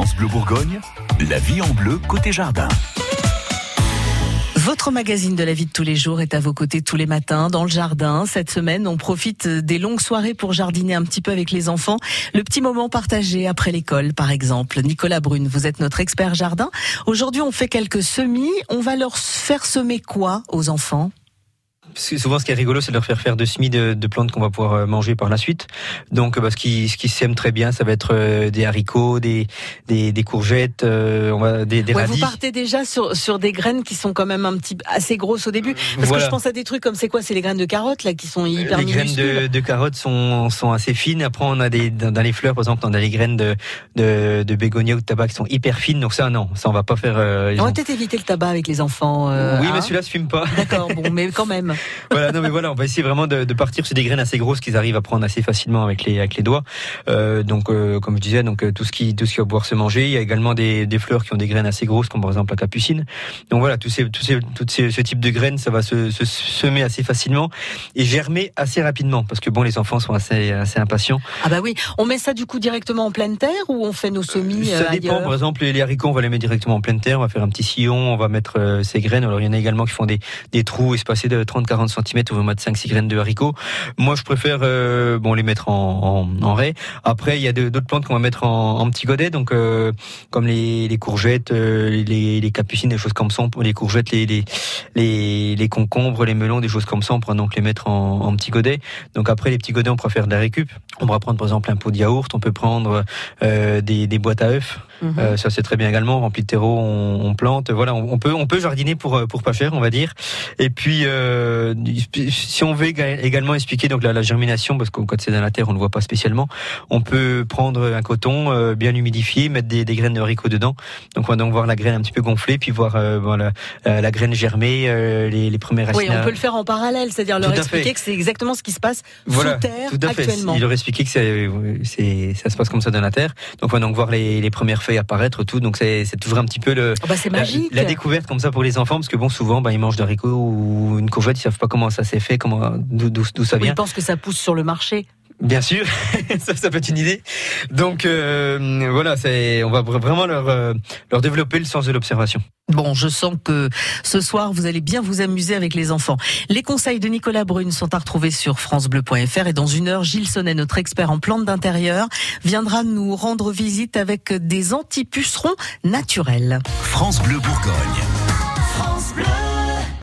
France Bleu Bourgogne, la vie en bleu côté jardin. Votre magazine de la vie de tous les jours est à vos côtés tous les matins dans le jardin. Cette semaine, on profite des longues soirées pour jardiner un petit peu avec les enfants. Le petit moment partagé après l'école, par exemple. Nicolas Brune, vous êtes notre expert jardin. Aujourd'hui, on fait quelques semis. On va leur faire semer quoi aux enfants? Souvent, ce qui est rigolo, c'est de leur faire faire de semis de, de plantes qu'on va pouvoir euh, manger par la suite. Donc, bah, ce qui, ce qui sème très bien, ça va être euh, des haricots, des, des, des courgettes, euh, on va, des, des ouais, radis. Vous partez déjà sur, sur des graines qui sont quand même un petit assez grosses au début. Parce voilà. que je pense à des trucs comme c'est quoi C'est les graines de carottes là qui sont hyper Les graines de, de, carottes sont, sont assez fines. Après, on a des dans les fleurs, par exemple, on a les graines de, de, de bégonia ou de tabac qui sont hyper fines. Donc ça, non, ça on va pas faire. Euh, on va peut-être éviter le tabac avec les enfants. oui, hein mais celui-là se fume pas. D'accord, bon, mais quand même. Voilà, non, mais voilà, on va essayer vraiment de, de, partir sur des graines assez grosses qu'ils arrivent à prendre assez facilement avec les avec les doigts. Euh, donc, euh, comme je disais, donc tout ce qui tout ce qui va pouvoir se manger. Il y a également des, des fleurs qui ont des graines assez grosses, comme par exemple la capucine. Donc voilà, tous ces tous ces tout ces, ce type de graines, ça va se, se semer assez facilement et germer assez rapidement, parce que bon, les enfants sont assez assez impatients. Ah bah oui, on met ça du coup directement en pleine terre ou on fait nos semis Ça euh, dépend. Par exemple, les haricots, on va les mettre directement en pleine terre. On va faire un petit sillon, on va mettre euh, ces graines. Alors il y en a également qui font des des trous espacés de 30-40 cm on va mettre 5-6 graines de haricots. Moi, je préfère euh, bon les mettre en, en, en raie. Après, il y a d'autres plantes qu'on va mettre en, en petits godets, donc euh, comme les, courgettes, euh, les, capucines, des choses comme ça. Les courgettes, les, les, les, concombres, les melons, des choses comme ça. On pourra donc les mettre en, en petits godets. Donc après, les petits godets, on pourra faire de la récup. On pourra prendre par exemple un pot de yaourt. On peut prendre des, des boîtes à œufs. Mhm. Euh, ça c'est très bien également. Rempli de terreau, on, on plante. Voilà, on, on, peut on peut jardiner pour pour pas cher, on va dire. Et puis euh, si on veut également expliquer donc la, la germination, parce que quand c'est dans la terre, on ne voit pas spécialement. On peut prendre un coton euh, bien humidifié, mettre des, des, graines de haricots dedans. Donc on va donc voir la graine un petit peu gonfler, puis voir euh, voilà la, la graine germer, euh, les, les premières racines. Oui, on peut le faire en parallèle, c'est-à-dire leur expliquer fait. que c'est exactement ce qui se passe voilà, sous terre tout à fait. actuellement. Il leur expliquer que c'est c'est ça se passe comme ça dans la terre. Donc on va donc voir les, les premières feuilles apparaître, tout. Donc c'est toujours un petit peu le oh bah la, découverte comme ça pour les enfants, parce que bon souvent bah, ils mangent d'haricots ou une courgette, ils savent pas comment ça s'est fait, comment d'où ça vient. Oui, ils pensent que ça pousse sur le marché. Bien sûr, ça, ça peut être une idée. Donc euh, voilà, c'est, on va vraiment leur, euh, leur développer le sens de l'observation. Bon, je sens que ce soir, vous allez bien vous amuser avec les enfants. Les conseils de Nicolas Brune sont à retrouver sur francebleu.fr et dans une heure, Gilles Sonnet, notre expert en plantes d'intérieur, viendra nous rendre visite avec des antipucerons naturels. France Bleu Bourgogne.